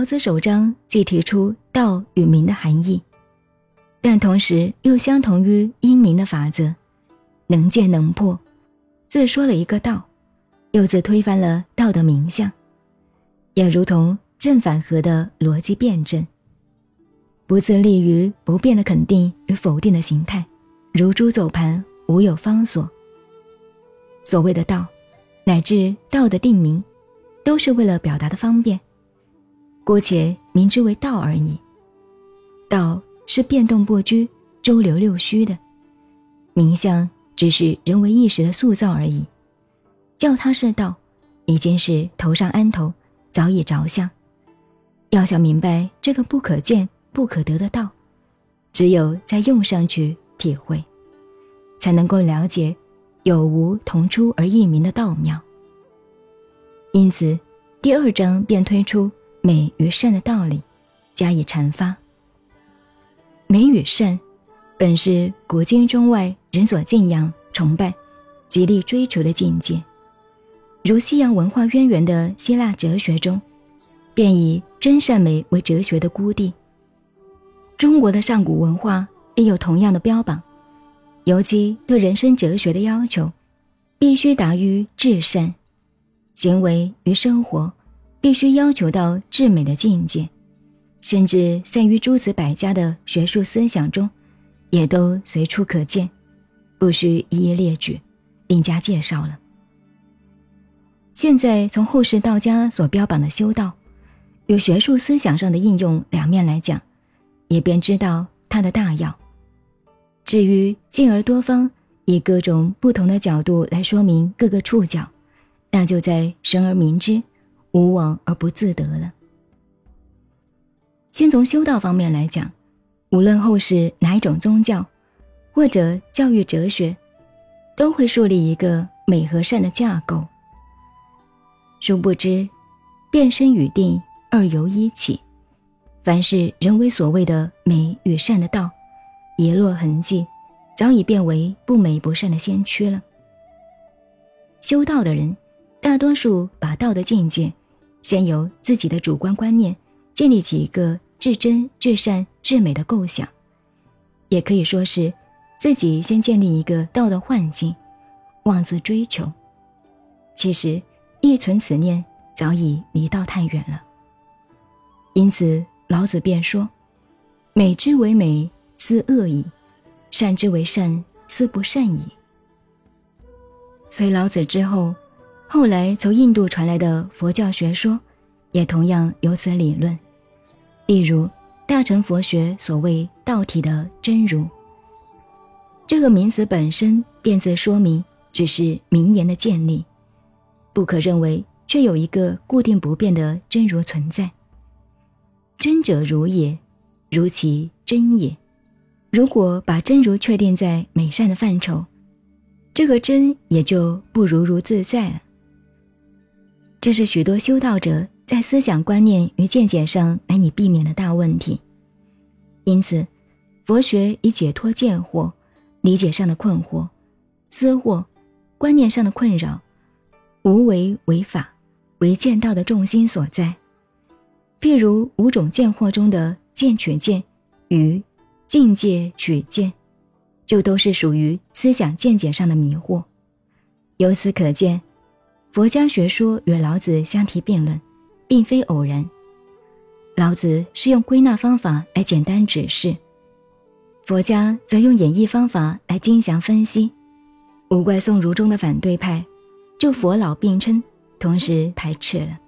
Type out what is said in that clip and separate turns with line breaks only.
老子首章既提出道与名的含义，但同时又相同于因明的法则，能见能破，自说了一个道，又自推翻了道的名相，也如同正反合的逻辑辩证，不自立于不变的肯定与否定的形态，如珠走盘，无有方所。所谓的道，乃至道的定名，都是为了表达的方便。姑且名之为道而已。道是变动不居、周流六虚的，名相只是人为意识的塑造而已。叫它是道，已经是头上安头，早已着相。要想明白这个不可见、不可得的道，只有在用上去体会，才能够了解有无同出而异名的道妙。因此，第二章便推出。美与善的道理，加以阐发。美与善，本是古今中外人所敬仰、崇拜、极力追求的境界。如西洋文化渊源的希腊哲学中，便以真善美为哲学的孤地。中国的上古文化也有同样的标榜，尤其对人生哲学的要求，必须达于至善，行为与生活。必须要求到至美的境界，甚至散于诸子百家的学术思想中，也都随处可见，不需一一列举，另加介绍了。现在从后世道家所标榜的修道，与学术思想上的应用两面来讲，也便知道它的大要。至于进而多方以各种不同的角度来说明各个触角，那就在生而明之。无往而不自得了。先从修道方面来讲，无论后世哪一种宗教，或者教育哲学，都会树立一个美和善的架构。殊不知，变身与定二由一起，凡是人为所谓的美与善的道，遗落痕迹，早已变为不美不善的先驱了。修道的人，大多数把道的境界。先由自己的主观观念建立起一个至真、至善、至美的构想，也可以说是自己先建立一个道的幻境，妄自追求。其实一存此念，早已离道太远了。因此老子便说：“美之为美，斯恶已；善之为善，斯不善已。”随老子之后。后来从印度传来的佛教学说，也同样有此理论。例如大乘佛学所谓道体的真如，这个名词本身便自说明只是名言的建立，不可认为却有一个固定不变的真如存在。真者如也，如其真也。如果把真如确定在美善的范畴，这个真也就不如如自在了。这是许多修道者在思想观念与见解上难以避免的大问题。因此，佛学以解脱见惑、理解上的困惑、思惑、观念上的困扰，无为为法，为见道的重心所在。譬如五种见惑中的见取见与境界取见，就都是属于思想见解上的迷惑。由此可见。佛家学说与老子相提并论，并非偶然。老子是用归纳方法来简单指示，佛家则用演绎方法来精详分析。无怪宋儒中的反对派，就佛老并称，同时排斥了。